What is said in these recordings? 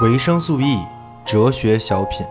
维生素 E 哲学小品。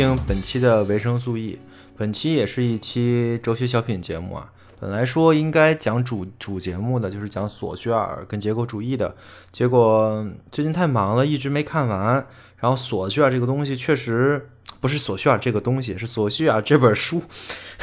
听本期的维生素 E。本期也是一期哲学小品节目啊。本来说应该讲主主节目的，就是讲索绪尔跟结构主义的，结果最近太忙了，一直没看完。然后索绪尔这个东西确实不是索绪尔这个东西，是索绪尔这本书，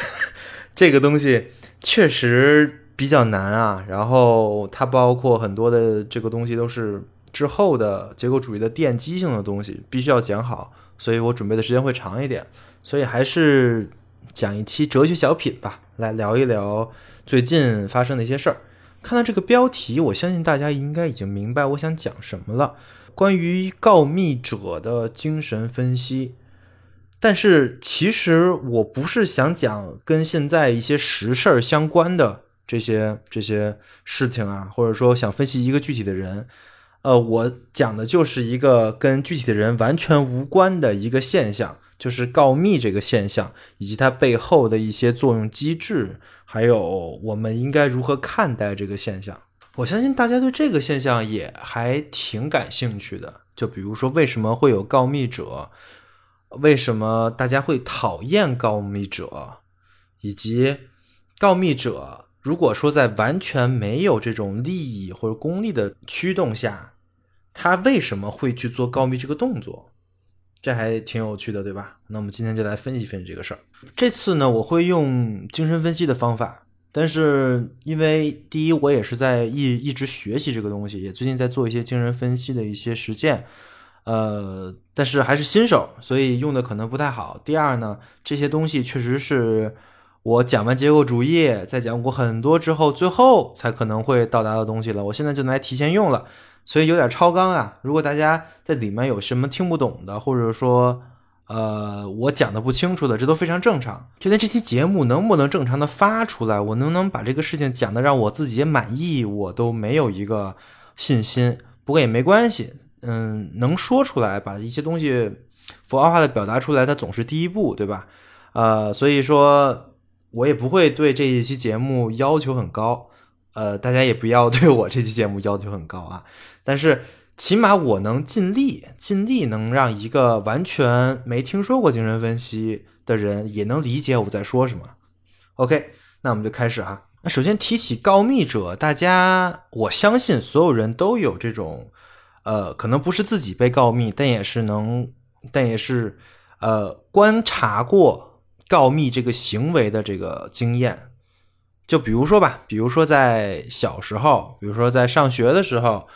这个东西确实比较难啊。然后它包括很多的这个东西都是之后的结构主义的奠基性的东西，必须要讲好，所以我准备的时间会长一点。所以还是讲一期哲学小品吧，来聊一聊最近发生的一些事儿。看到这个标题，我相信大家应该已经明白我想讲什么了，关于告密者的精神分析。但是其实我不是想讲跟现在一些实事儿相关的这些这些事情啊，或者说想分析一个具体的人。呃，我讲的就是一个跟具体的人完全无关的一个现象，就是告密这个现象，以及它背后的一些作用机制，还有我们应该如何看待这个现象。我相信大家对这个现象也还挺感兴趣的。就比如说，为什么会有告密者？为什么大家会讨厌告密者？以及告密者如果说在完全没有这种利益或者功利的驱动下，他为什么会去做告密这个动作？这还挺有趣的，对吧？那我们今天就来分析分析这个事儿。这次呢，我会用精神分析的方法，但是因为第一，我也是在一一直学习这个东西，也最近在做一些精神分析的一些实践，呃，但是还是新手，所以用的可能不太好。第二呢，这些东西确实是我讲完结构主义，再讲过很多之后，最后才可能会到达的东西了。我现在就来提前用了。所以有点超纲啊！如果大家在里面有什么听不懂的，或者说，呃，我讲的不清楚的，这都非常正常。就连这期节目能不能正常的发出来，我能不能把这个事情讲的让我自己也满意，我都没有一个信心。不过也没关系，嗯，能说出来，把一些东西符号化的表达出来，它总是第一步，对吧？呃，所以说，我也不会对这一期节目要求很高。呃，大家也不要对我这期节目要求很高啊，但是起码我能尽力，尽力能让一个完全没听说过精神分析的人也能理解我在说什么。OK，那我们就开始哈。那首先提起告密者，大家我相信所有人都有这种，呃，可能不是自己被告密，但也是能，但也是呃观察过告密这个行为的这个经验。就比如说吧，比如说在小时候，比如说在上学的时候，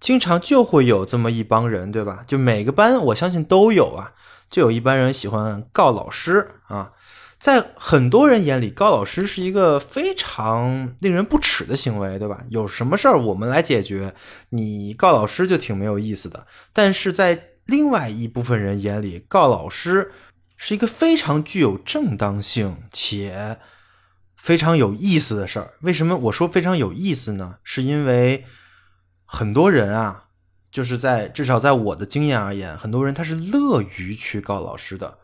经常就会有这么一帮人，对吧？就每个班我相信都有啊，就有一班人喜欢告老师啊。在很多人眼里，告老师是一个非常令人不齿的行为，对吧？有什么事儿我们来解决，你告老师就挺没有意思的。但是在另外一部分人眼里，告老师是一个非常具有正当性且。非常有意思的事儿，为什么我说非常有意思呢？是因为很多人啊，就是在至少在我的经验而言，很多人他是乐于去告老师的，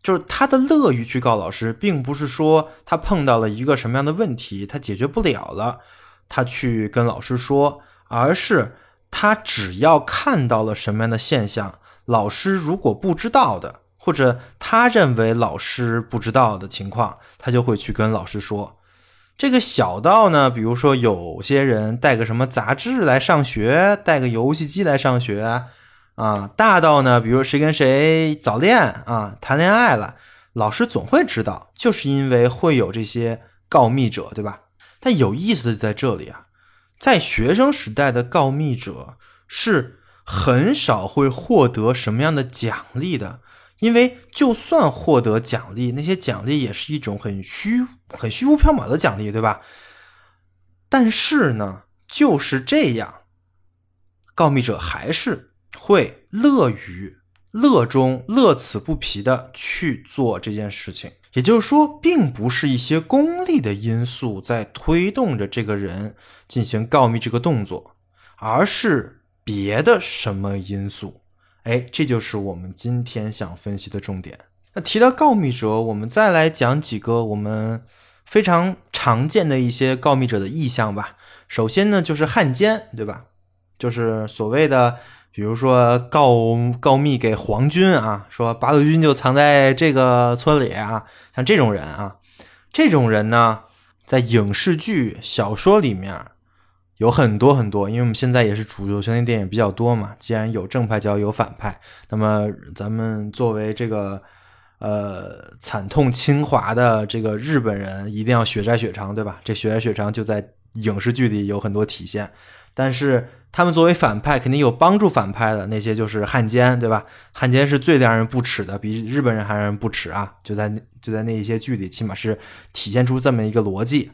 就是他的乐于去告老师，并不是说他碰到了一个什么样的问题，他解决不了了，他去跟老师说，而是他只要看到了什么样的现象，老师如果不知道的。或者他认为老师不知道的情况，他就会去跟老师说。这个小到呢，比如说有些人带个什么杂志来上学，带个游戏机来上学啊；大到呢，比如谁跟谁早恋啊，谈恋爱了，老师总会知道，就是因为会有这些告密者，对吧？但有意思的在这里啊，在学生时代的告密者是很少会获得什么样的奖励的，因为就算获得奖励，那些奖励也是一种很虚、很虚无缥缈的奖励，对吧？但是呢，就是这样，告密者还是会乐于。乐中乐此不疲的去做这件事情，也就是说，并不是一些功利的因素在推动着这个人进行告密这个动作，而是别的什么因素。哎，这就是我们今天想分析的重点。那提到告密者，我们再来讲几个我们非常常见的一些告密者的意向吧。首先呢，就是汉奸，对吧？就是所谓的。比如说告告密给皇军啊，说八路军就藏在这个村里啊，像这种人啊，这种人呢，在影视剧、小说里面有很多很多，因为我们现在也是主流型的电影比较多嘛。既然有正派，就要有反派。那么咱们作为这个呃惨痛侵华的这个日本人，一定要血债血偿，对吧？这血债血偿就在影视剧里有很多体现，但是。他们作为反派，肯定有帮助反派的那些，就是汉奸，对吧？汉奸是最让人不齿的，比日本人还让人不齿啊！就在就在那一些剧里，起码是体现出这么一个逻辑。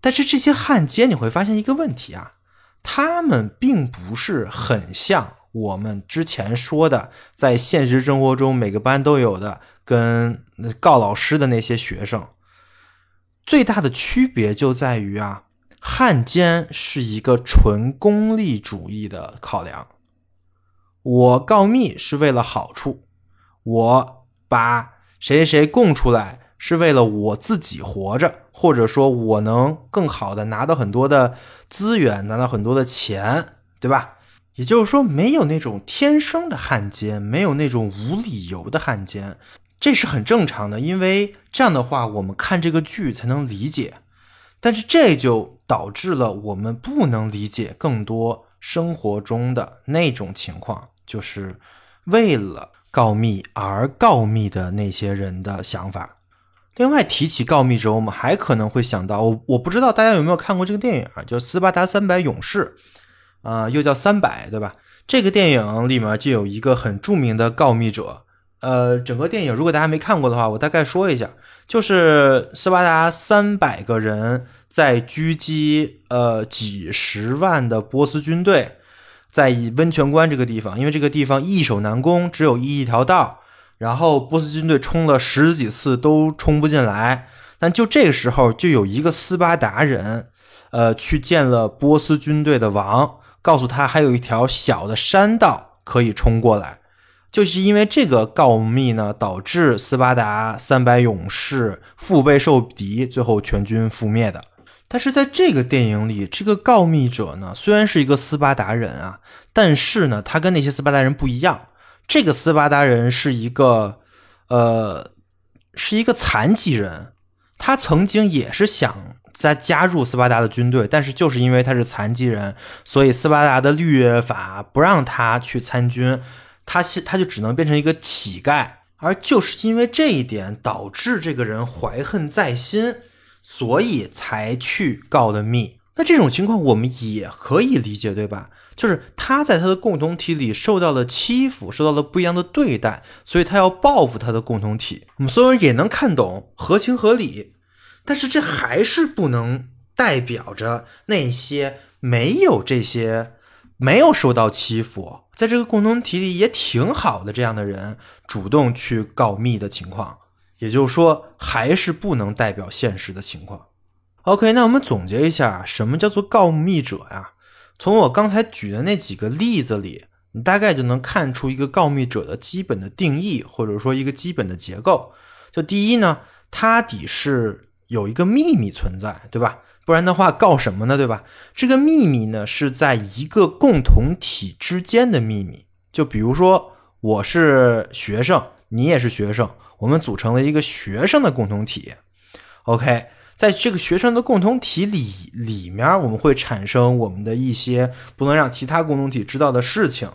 但是这些汉奸，你会发现一个问题啊，他们并不是很像我们之前说的，在现实生活中每个班都有的跟告老师的那些学生。最大的区别就在于啊。汉奸是一个纯功利主义的考量，我告密是为了好处，我把谁谁谁供出来是为了我自己活着，或者说我能更好的拿到很多的资源，拿到很多的钱，对吧？也就是说，没有那种天生的汉奸，没有那种无理由的汉奸，这是很正常的，因为这样的话，我们看这个剧才能理解。但是这就导致了我们不能理解更多生活中的那种情况，就是为了告密而告密的那些人的想法。另外提起告密者，我们还可能会想到，我我不知道大家有没有看过这个电影啊，叫《斯巴达三百勇士》，啊，又叫三百，对吧？这个电影里面就有一个很著名的告密者。呃，整个电影如果大家没看过的话，我大概说一下，就是斯巴达三百个人在狙击呃几十万的波斯军队，在以温泉关这个地方，因为这个地方易守难攻，只有一条道，然后波斯军队冲了十几次都冲不进来，但就这个时候，就有一个斯巴达人，呃，去见了波斯军队的王，告诉他还有一条小的山道可以冲过来。就是因为这个告密呢，导致斯巴达三百勇士腹背受敌，最后全军覆灭的。但是在这个电影里，这个告密者呢，虽然是一个斯巴达人啊，但是呢，他跟那些斯巴达人不一样。这个斯巴达人是一个，呃，是一个残疾人。他曾经也是想再加入斯巴达的军队，但是就是因为他是残疾人，所以斯巴达的律法不让他去参军。他他就只能变成一个乞丐，而就是因为这一点，导致这个人怀恨在心，所以才去告的密。那这种情况我们也可以理解，对吧？就是他在他的共同体里受到了欺负，受到了不一样的对待，所以他要报复他的共同体。我们所有人也能看懂，合情合理。但是这还是不能代表着那些没有这些。没有受到欺负，在这个共同体里也挺好的，这样的人主动去告密的情况，也就是说，还是不能代表现实的情况。OK，那我们总结一下，什么叫做告密者呀？从我刚才举的那几个例子里，你大概就能看出一个告密者的基本的定义，或者说一个基本的结构。就第一呢，他得是有一个秘密存在，对吧？不然的话，告什么呢？对吧？这个秘密呢，是在一个共同体之间的秘密。就比如说，我是学生，你也是学生，我们组成了一个学生的共同体。OK，在这个学生的共同体里里面，我们会产生我们的一些不能让其他共同体知道的事情。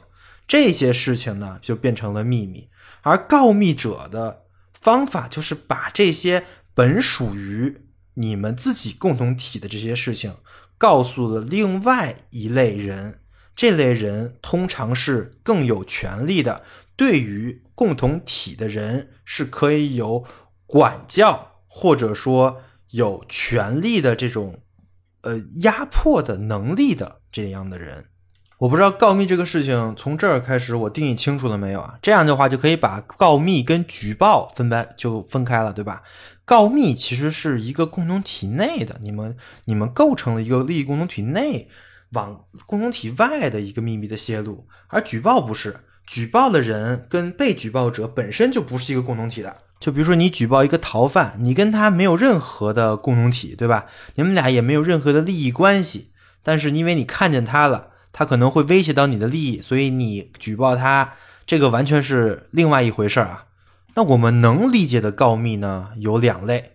这些事情呢，就变成了秘密。而告密者的方法就是把这些本属于你们自己共同体的这些事情，告诉了另外一类人。这类人通常是更有权利的，对于共同体的人是可以有管教或者说有权利的这种呃压迫的能力的这样的人。我不知道告密这个事情从这儿开始我定义清楚了没有啊？这样的话就可以把告密跟举报分班就分开了，对吧？告密其实是一个共同体内的，你们你们构成了一个利益共同体内。往共同体外的一个秘密的泄露，而举报不是，举报的人跟被举报者本身就不是一个共同体的。就比如说你举报一个逃犯，你跟他没有任何的共同体，对吧？你们俩也没有任何的利益关系，但是因为你看见他了，他可能会威胁到你的利益，所以你举报他，这个完全是另外一回事儿啊。那我们能理解的告密呢，有两类，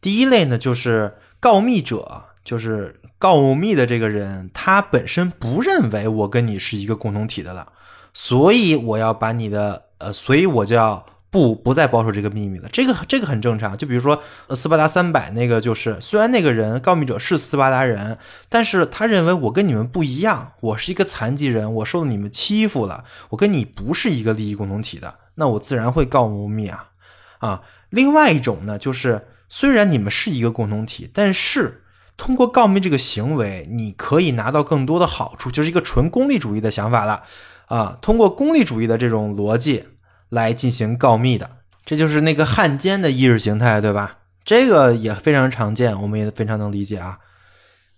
第一类呢就是告密者。就是告密的这个人，他本身不认为我跟你是一个共同体的了，所以我要把你的呃，所以我就要不不再保守这个秘密了。这个这个很正常。就比如说斯巴达三百那个，就是虽然那个人告密者是斯巴达人，但是他认为我跟你们不一样，我是一个残疾人，我受了你们欺负了，我跟你不是一个利益共同体的，那我自然会告密啊啊。另外一种呢，就是虽然你们是一个共同体，但是。通过告密这个行为，你可以拿到更多的好处，就是一个纯功利主义的想法了，啊，通过功利主义的这种逻辑来进行告密的，这就是那个汉奸的意识形态，对吧？这个也非常常见，我们也非常能理解啊。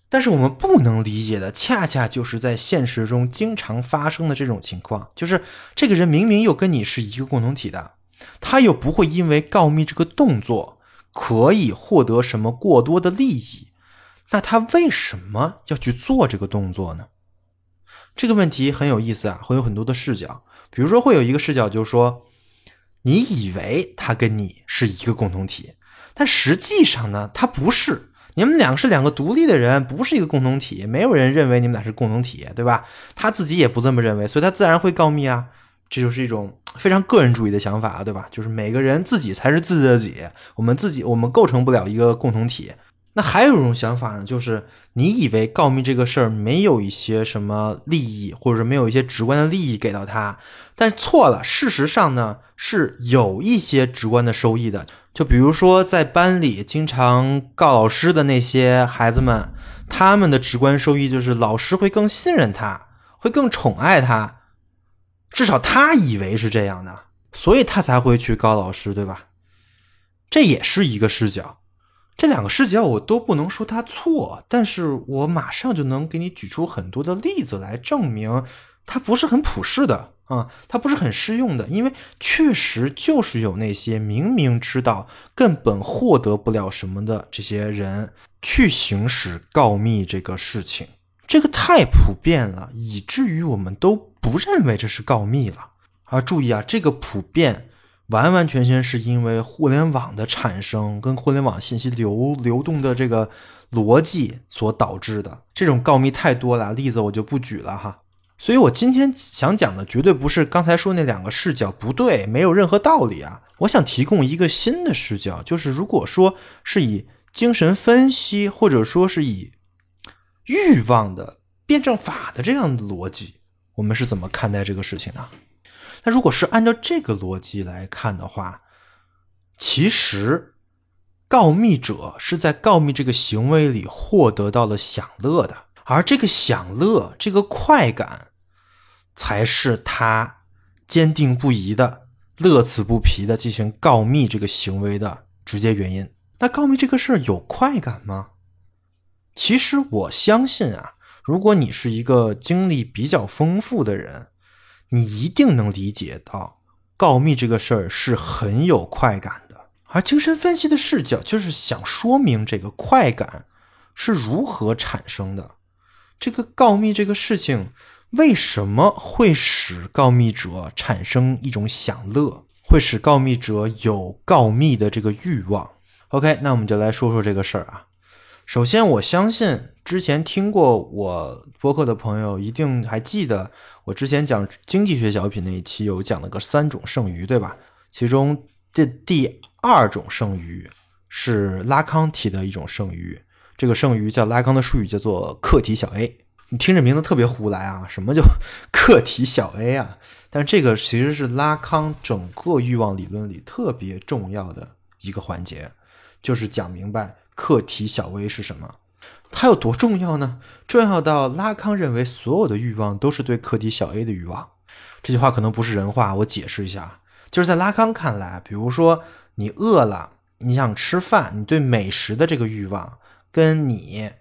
但是我们不能理解的，恰恰就是在现实中经常发生的这种情况，就是这个人明明又跟你是一个共同体的，他又不会因为告密这个动作可以获得什么过多的利益。那他为什么要去做这个动作呢？这个问题很有意思啊，会有很多的视角。比如说，会有一个视角就是说，你以为他跟你是一个共同体，但实际上呢，他不是。你们两个是两个独立的人，不是一个共同体。没有人认为你们俩是共同体，对吧？他自己也不这么认为，所以他自然会告密啊。这就是一种非常个人主义的想法，对吧？就是每个人自己才是自己的己，我们自己我们构成不了一个共同体。那还有一种想法呢，就是你以为告密这个事儿没有一些什么利益，或者是没有一些直观的利益给到他，但错了。事实上呢，是有一些直观的收益的。就比如说在班里经常告老师的那些孩子们，他们的直观收益就是老师会更信任他，会更宠爱他，至少他以为是这样的，所以他才会去告老师，对吧？这也是一个视角。这两个视角我都不能说它错，但是我马上就能给你举出很多的例子来证明它不是很普世的啊，它不是很适用的，因为确实就是有那些明明知道根本获得不了什么的这些人去行使告密这个事情，这个太普遍了，以至于我们都不认为这是告密了啊！注意啊，这个普遍。完完全全是因为互联网的产生跟互联网信息流流动的这个逻辑所导致的。这种告密太多了，例子我就不举了哈。所以我今天想讲的绝对不是刚才说那两个视角不对，没有任何道理啊。我想提供一个新的视角，就是如果说是以精神分析或者说是以欲望的辩证法的这样的逻辑，我们是怎么看待这个事情的？那如果是按照这个逻辑来看的话，其实告密者是在告密这个行为里获得到了享乐的，而这个享乐、这个快感，才是他坚定不移的、乐此不疲的进行告密这个行为的直接原因。那告密这个事儿有快感吗？其实我相信啊，如果你是一个经历比较丰富的人。你一定能理解到，告密这个事儿是很有快感的，而精神分析的视角就是想说明这个快感是如何产生的。这个告密这个事情为什么会使告密者产生一种享乐，会使告密者有告密的这个欲望？OK，那我们就来说说这个事儿啊。首先，我相信之前听过我播客的朋友一定还记得，我之前讲经济学小品那一期有讲了个三种剩余，对吧？其中这第二种剩余是拉康提的一种剩余，这个剩余叫拉康的术语叫做客体小 a。你听这名字特别胡来啊，什么叫客体小 a 啊？但这个其实是拉康整个欲望理论里特别重要的一个环节，就是讲明白客体小 a 是什么。它有多重要呢？重要到拉康认为所有的欲望都是对客体小 a 的欲望。这句话可能不是人话，我解释一下，就是在拉康看来，比如说你饿了，你想吃饭，你对美食的这个欲望，跟你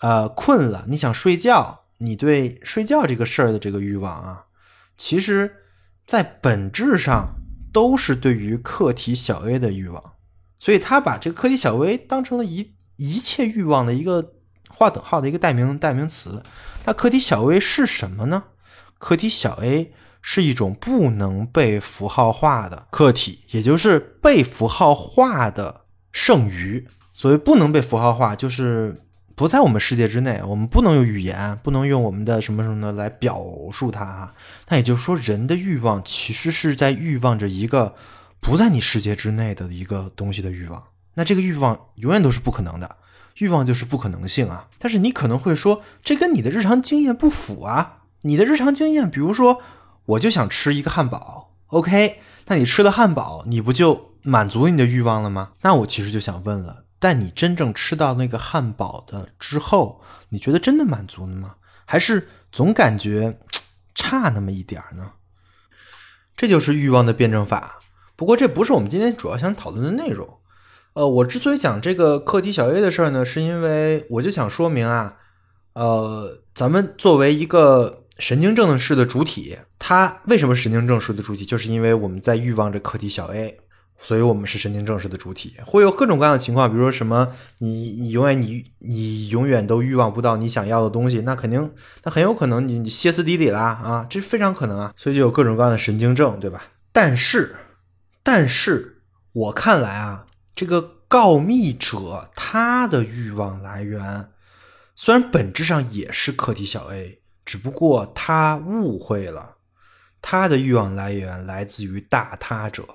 呃困了，你想睡觉，你对睡觉这个事儿的这个欲望啊，其实在本质上都是对于客体小 a 的欲望。所以他把这个客体小 a 当成了一一切欲望的一个划等号的一个代名代名词。那客体小 a 是什么呢？客体小 a 是一种不能被符号化的客体，也就是被符号化的剩余。所谓不能被符号化，就是不在我们世界之内，我们不能用语言，不能用我们的什么什么的来表述它哈。那也就是说，人的欲望其实是在欲望着一个不在你世界之内的一个东西的欲望。那这个欲望永远都是不可能的，欲望就是不可能性啊。但是你可能会说，这跟你的日常经验不符啊。你的日常经验，比如说，我就想吃一个汉堡，OK？那你吃了汉堡，你不就满足你的欲望了吗？那我其实就想问了，但你真正吃到那个汉堡的之后，你觉得真的满足了吗？还是总感觉差那么一点儿呢？这就是欲望的辩证法。不过这不是我们今天主要想讨论的内容。呃，我之所以讲这个课题小 A 的事儿呢，是因为我就想说明啊，呃，咱们作为一个神经症式的主体，它为什么神经症式的主体？就是因为我们在欲望着课题小 a，所以我们是神经症式的主体。会有各种各样的情况，比如说什么，你你永远你你永远都欲望不到你想要的东西，那肯定那很有可能你你歇斯底里啦啊，这非常可能啊，所以就有各种各样的神经症，对吧？但是，但是我看来啊，这个告密者他的欲望来源。虽然本质上也是课题小 a，只不过他误会了，他的欲望来源来自于大他者。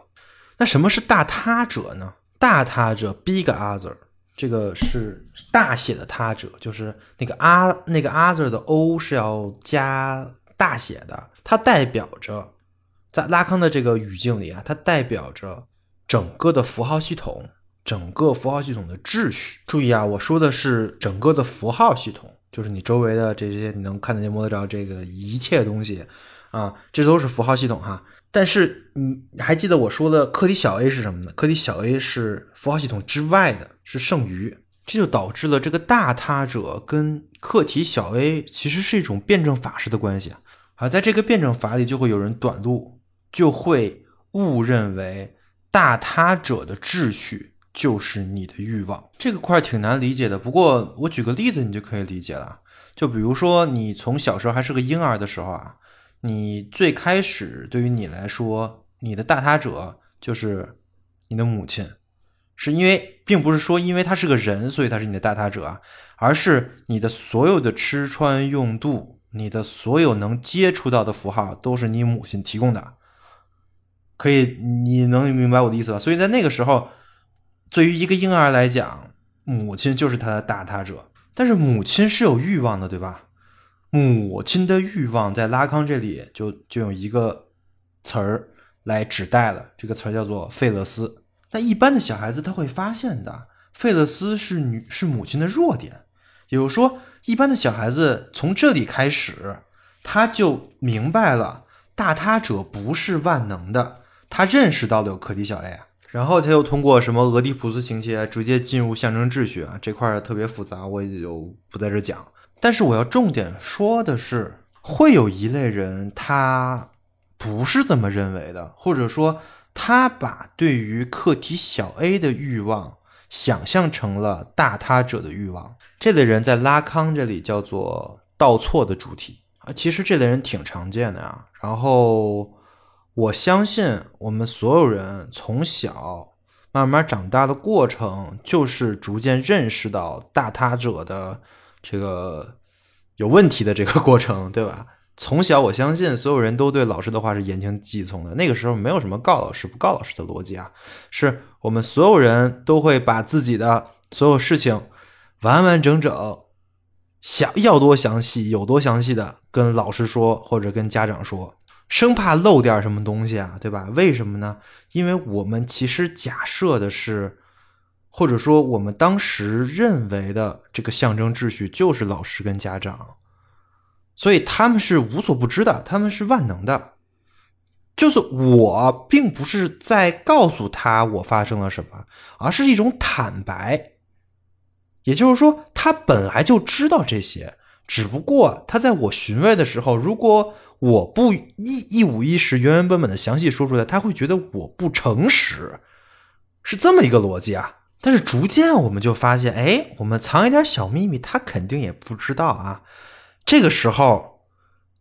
那什么是大他者呢？大他者 （big other） 这个是大写的他者，就是那个啊那个 other 的 o 是要加大写的，它代表着在拉康的这个语境里啊，它代表着整个的符号系统。整个符号系统的秩序，注意啊，我说的是整个的符号系统，就是你周围的这些你能看得见、摸得着这个一切东西啊，这都是符号系统哈。但是你还记得我说的课题小 a 是什么呢？课题小 a 是符号系统之外的，是剩余，这就导致了这个大他者跟课题小 a 其实是一种辩证法式的关系啊。在这个辩证法里，就会有人短路，就会误认为大他者的秩序。就是你的欲望这个块挺难理解的，不过我举个例子你就可以理解了。就比如说你从小时候还是个婴儿的时候啊，你最开始对于你来说，你的大他者就是你的母亲，是因为并不是说因为他是个人，所以他是你的大他者啊，而是你的所有的吃穿用度，你的所有能接触到的符号都是你母亲提供的。可以，你能明白我的意思吧？所以在那个时候。对于一个婴儿来讲，母亲就是他的大他者，但是母亲是有欲望的，对吧？母亲的欲望在拉康这里就就用一个词儿来指代了，这个词儿叫做费勒斯。那一般的小孩子他会发现的，费勒斯是女是母亲的弱点，也就是说，一般的小孩子从这里开始，他就明白了大他者不是万能的，他认识到了有课题小 a 啊。然后他又通过什么俄狄浦斯情节直接进入象征秩序啊，这块特别复杂，我也就不在这讲。但是我要重点说的是，会有一类人他不是这么认为的，或者说他把对于课题小 a 的欲望想象成了大他者的欲望。这类人在拉康这里叫做倒错的主体啊，其实这类人挺常见的呀。然后。我相信我们所有人从小慢慢长大的过程，就是逐渐认识到大他者的这个有问题的这个过程，对吧？从小我相信所有人都对老师的话是言听计从的。那个时候没有什么告老师不告老师的逻辑啊，是我们所有人都会把自己的所有事情完完整整、想要多详细有多详细的跟老师说，或者跟家长说，生怕漏点什么东西啊，对吧？为什么呢？因为我们其实假设的是，或者说我们当时认为的这个象征秩序就是老师跟家长。所以他们是无所不知的，他们是万能的。就是我并不是在告诉他我发生了什么，而是一种坦白。也就是说，他本来就知道这些，只不过他在我询问的时候，如果我不一一五一十、原原本本的详细说出来，他会觉得我不诚实，是这么一个逻辑啊。但是逐渐我们就发现，哎，我们藏一点小秘密，他肯定也不知道啊。这个时候，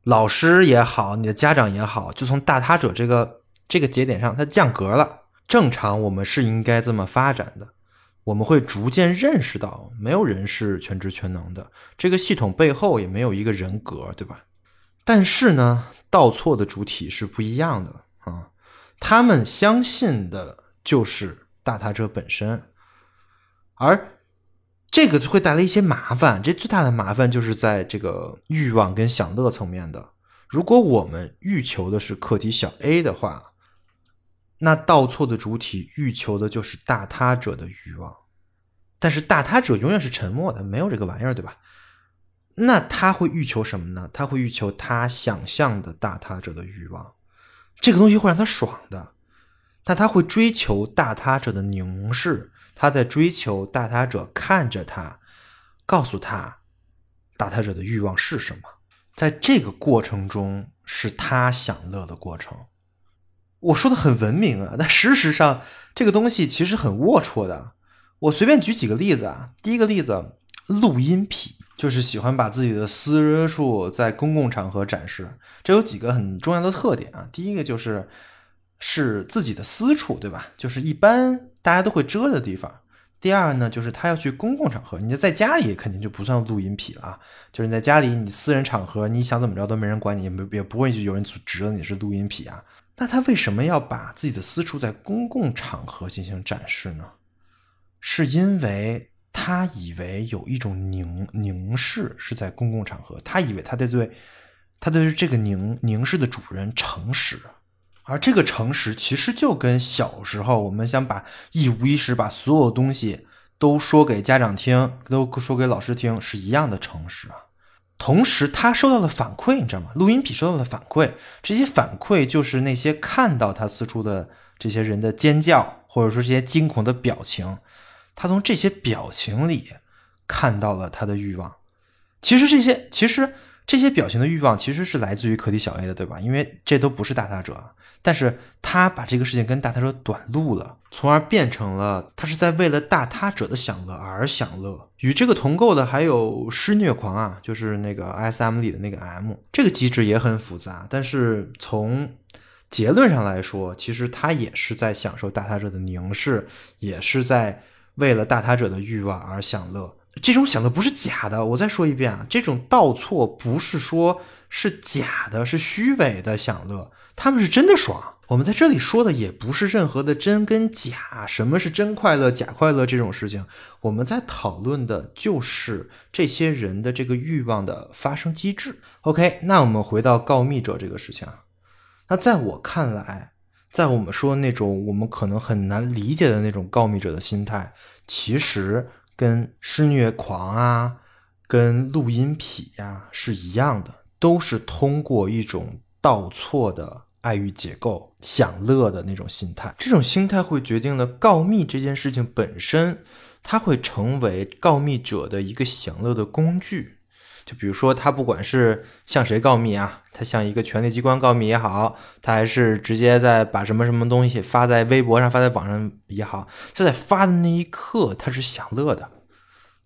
老师也好，你的家长也好，就从大他者这个这个节点上，他降格了。正常我们是应该这么发展的，我们会逐渐认识到，没有人是全知全能的，这个系统背后也没有一个人格，对吧？但是呢，倒错的主体是不一样的啊，他们相信的就是大他者本身，而。这个会带来一些麻烦，这最大的麻烦就是在这个欲望跟享乐层面的。如果我们欲求的是课题小 a 的话，那倒错的主体欲求的就是大他者的欲望，但是大他者永远是沉默的，没有这个玩意儿，对吧？那他会欲求什么呢？他会欲求他想象的大他者的欲望，这个东西会让他爽的，但他会追求大他者的凝视。他在追求大他者看着他，告诉他大他者的欲望是什么。在这个过程中，是他享乐的过程。我说的很文明啊，但事实上，这个东西其实很龌龊的。我随便举几个例子啊。第一个例子，录音癖，就是喜欢把自己的私处在公共场合展示。这有几个很重要的特点啊。第一个就是是自己的私处，对吧？就是一般。大家都会遮的地方。第二呢，就是他要去公共场合，你在家里肯定就不算录音癖了。就是你在家里，你私人场合，你想怎么着都没人管你，也没也不会有人指责你是录音癖啊。那他为什么要把自己的私处在公共场合进行展示呢？是因为他以为有一种凝凝视是在公共场合，他以为他在对他对这个凝凝视的主人诚实。而这个诚实其实就跟小时候我们想把一五一十把所有东西都说给家长听，都说给老师听是一样的诚实啊。同时，他收到的反馈，你知道吗？录音笔收到的反馈，这些反馈就是那些看到他四处的这些人的尖叫，或者说这些惊恐的表情，他从这些表情里看到了他的欲望。其实这些，其实。这些表情的欲望其实是来自于课题小 A 的，对吧？因为这都不是大他者，但是他把这个事情跟大他者短路了，从而变成了他是在为了大他者的享乐而享乐。与这个同构的还有施虐狂啊，就是那个 SM 里的那个 M，这个机制也很复杂，但是从结论上来说，其实他也是在享受大他者的凝视，也是在为了大他者的欲望而享乐。这种享乐不是假的，我再说一遍啊，这种倒错不是说是假的，是虚伪的享乐，他们是真的爽。我们在这里说的也不是任何的真跟假，什么是真快乐、假快乐这种事情，我们在讨论的就是这些人的这个欲望的发生机制。OK，那我们回到告密者这个事情啊，那在我看来，在我们说那种我们可能很难理解的那种告密者的心态，其实。跟施虐狂啊，跟录音癖呀是一样的，都是通过一种倒错的爱欲结构享乐的那种心态。这种心态会决定了告密这件事情本身，它会成为告密者的一个享乐的工具。就比如说，他不管是向谁告密啊，他向一个权力机关告密也好，他还是直接在把什么什么东西发在微博上、发在网上也好，他在发的那一刻，他是享乐的，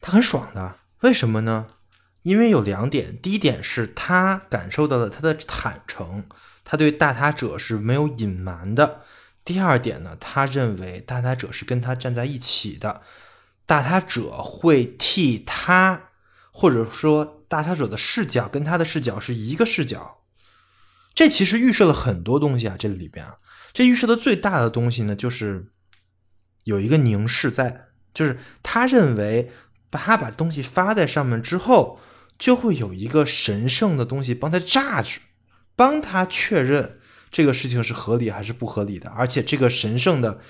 他很爽的。为什么呢？因为有两点，第一点是他感受到了他的坦诚，他对大他者是没有隐瞒的；第二点呢，他认为大他者是跟他站在一起的，大他者会替他。或者说，大他者的视角跟他的视角是一个视角，这其实预设了很多东西啊，这里边啊，这预设的最大的东西呢，就是有一个凝视在，就是他认为他把东西发在上面之后，就会有一个神圣的东西帮他榨取，帮他确认这个事情是合理还是不合理的，而且这个神圣的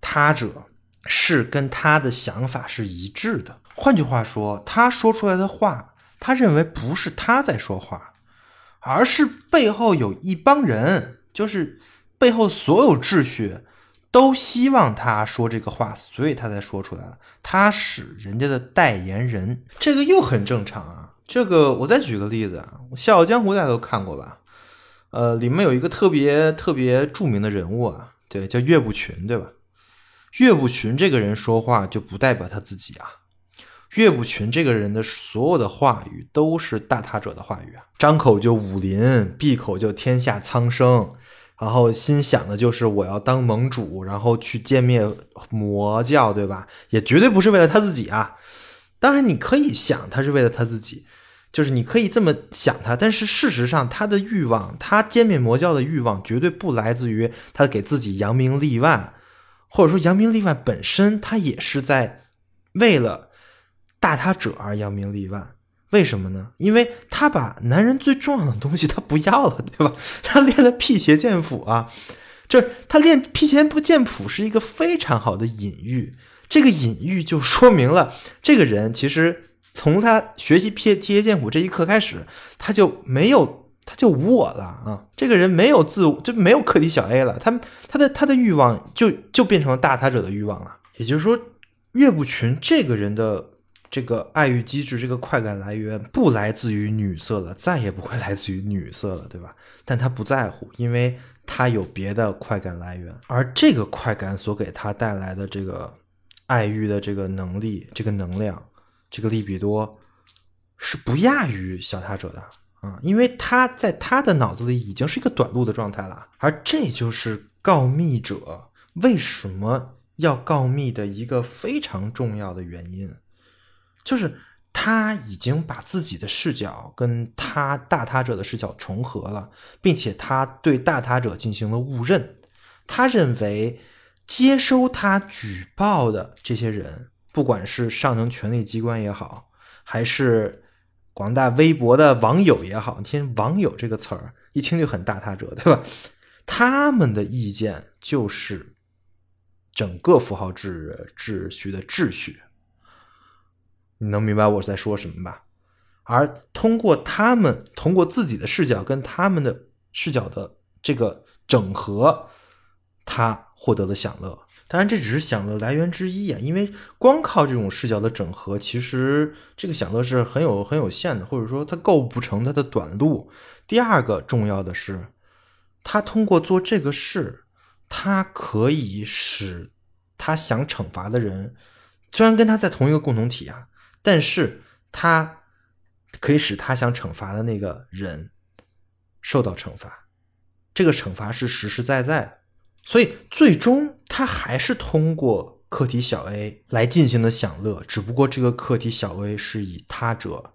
他者是跟他的想法是一致的。换句话说，他说出来的话，他认为不是他在说话，而是背后有一帮人，就是背后所有秩序都希望他说这个话，所以他才说出来了。他是人家的代言人，这个又很正常啊。这个我再举个例子啊，《笑傲江湖》大家都看过吧？呃，里面有一个特别特别著名的人物啊，对，叫岳不群，对吧？岳不群这个人说话就不代表他自己啊。岳不群这个人的所有的话语都是大他者的话语啊，张口就武林，闭口就天下苍生，然后心想的就是我要当盟主，然后去歼灭魔教，对吧？也绝对不是为了他自己啊。当然，你可以想他是为了他自己，就是你可以这么想他，但是事实上，他的欲望，他歼灭魔教的欲望，绝对不来自于他给自己扬名立万，或者说扬名立万本身，他也是在为了。大他者而扬名立万，为什么呢？因为他把男人最重要的东西他不要了，对吧？他练了辟邪剑谱啊，就是他练辟邪不剑谱是一个非常好的隐喻。这个隐喻就说明了，这个人其实从他学习辟辟邪剑谱这一刻开始，他就没有他就无我了啊。这个人没有自我，就没有客体小 A 了。他他的他的欲望就就变成了大他者的欲望了。也就是说，岳不群这个人的。这个爱欲机制，这个快感来源不来自于女色了，再也不会 来自于女色了，对吧？但他不在乎，因为他有别的快感来源，而这个快感所给他带来的这个爱欲的这个能力、这个能量、这个利比多，是不亚于小他者的啊，因为他在他的脑子里已经是一个短路的状态了，而这就是告密者为什么要告密的一个非常重要的原因。就是他已经把自己的视角跟他大他者的视角重合了，并且他对大他者进行了误认。他认为接收他举报的这些人，不管是上层权力机关也好，还是广大微博的网友也好，你听“网友”这个词儿一听就很大他者，对吧？他们的意见就是整个符号秩秩序的秩序。你能明白我在说什么吧？而通过他们，通过自己的视角跟他们的视角的这个整合，他获得了享乐。当然，这只是享乐来源之一啊，因为光靠这种视角的整合，其实这个享乐是很有很有限的，或者说它构不成它的短路。第二个重要的是，他通过做这个事，他可以使他想惩罚的人，虽然跟他在同一个共同体啊。但是他可以使他想惩罚的那个人受到惩罚，这个惩罚是实实在在的，所以最终他还是通过客体小 a 来进行的享乐，只不过这个客体小 a 是以他者、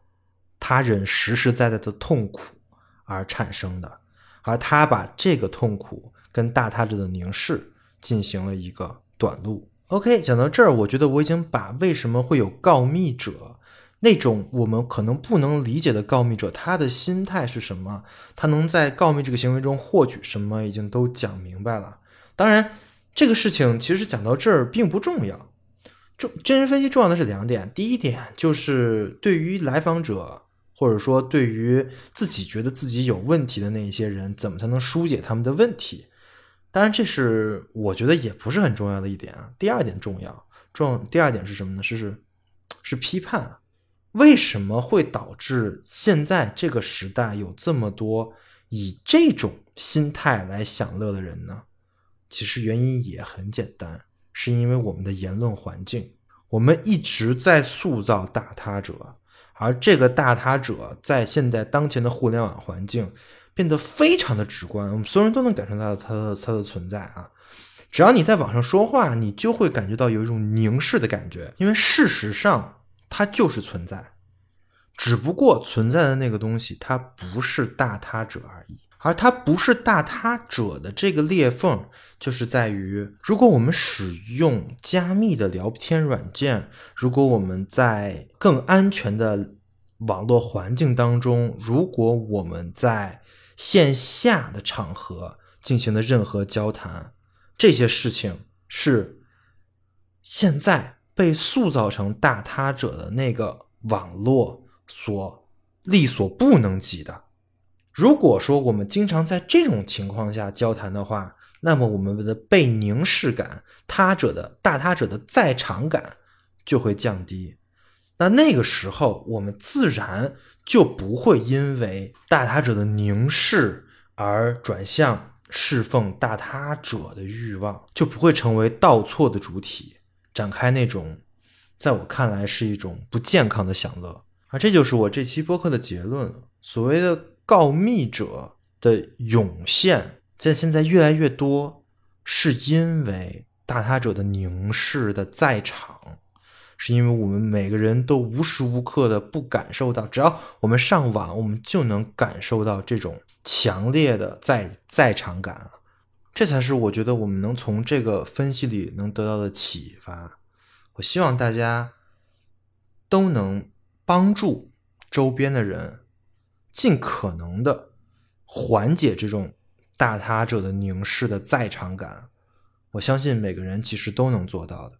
他人实实在在的痛苦而产生的，而他把这个痛苦跟大他者的凝视进行了一个短路。OK，讲到这儿，我觉得我已经把为什么会有告密者那种我们可能不能理解的告密者，他的心态是什么，他能在告密这个行为中获取什么，已经都讲明白了。当然，这个事情其实讲到这儿并不重要。重真人分析重要的是两点，第一点就是对于来访者，或者说对于自己觉得自己有问题的那一些人，怎么才能疏解他们的问题。当然，这是我觉得也不是很重要的一点啊。第二点重要，重第二点是什么呢？是是是批判，为什么会导致现在这个时代有这么多以这种心态来享乐的人呢？其实原因也很简单，是因为我们的言论环境，我们一直在塑造大他者，而这个大他者在现在当前的互联网环境。变得非常的直观，我们所有人都能感受到它的它的存在啊！只要你在网上说话，你就会感觉到有一种凝视的感觉，因为事实上它就是存在，只不过存在的那个东西它不是大他者而已。而它不是大他者的这个裂缝，就是在于，如果我们使用加密的聊天软件，如果我们在更安全的网络环境当中，如果我们在线下的场合进行的任何交谈，这些事情是现在被塑造成大他者的那个网络所力所不能及的。如果说我们经常在这种情况下交谈的话，那么我们的被凝视感、他者的大他者的在场感就会降低。那那个时候，我们自然就不会因为大他者的凝视而转向侍奉大他者的欲望，就不会成为倒错的主体，展开那种在我看来是一种不健康的享乐。啊，这就是我这期播客的结论。所谓的。告密者的涌现，在现在越来越多，是因为大他者的凝视的在场，是因为我们每个人都无时无刻的不感受到，只要我们上网，我们就能感受到这种强烈的在在场感这才是我觉得我们能从这个分析里能得到的启发。我希望大家都能帮助周边的人。尽可能的缓解这种大他者的凝视的在场感，我相信每个人其实都能做到的。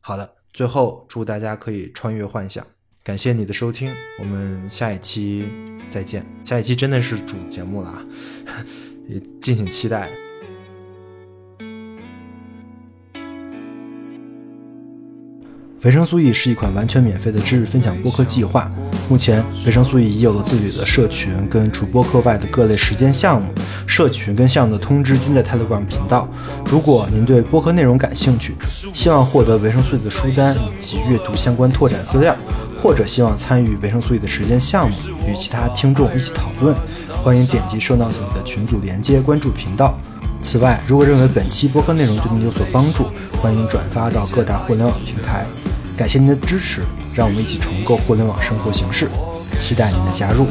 好的，最后祝大家可以穿越幻想，感谢你的收听，我们下一期再见。下一期真的是主节目了啊，也敬请期待。维生素 E 是一款完全免费的知识分享播客计划。目前，维生素 E 已有了自己的社群，跟除播客外的各类实践项目。社群跟项目的通知均在 Telegram 频道。如果您对播客内容感兴趣，希望获得维生素 E 的书单以及阅读相关拓展资料，或者希望参与维生素 E 的时间项目，与其他听众一起讨论，欢迎点击 Show Notes 里的群组连接，关注频道。此外，如果认为本期播客内容对您有所帮助，欢迎转发到各大互联网平台。感谢您的支持，让我们一起重构互联网生活形式，期待您的加入。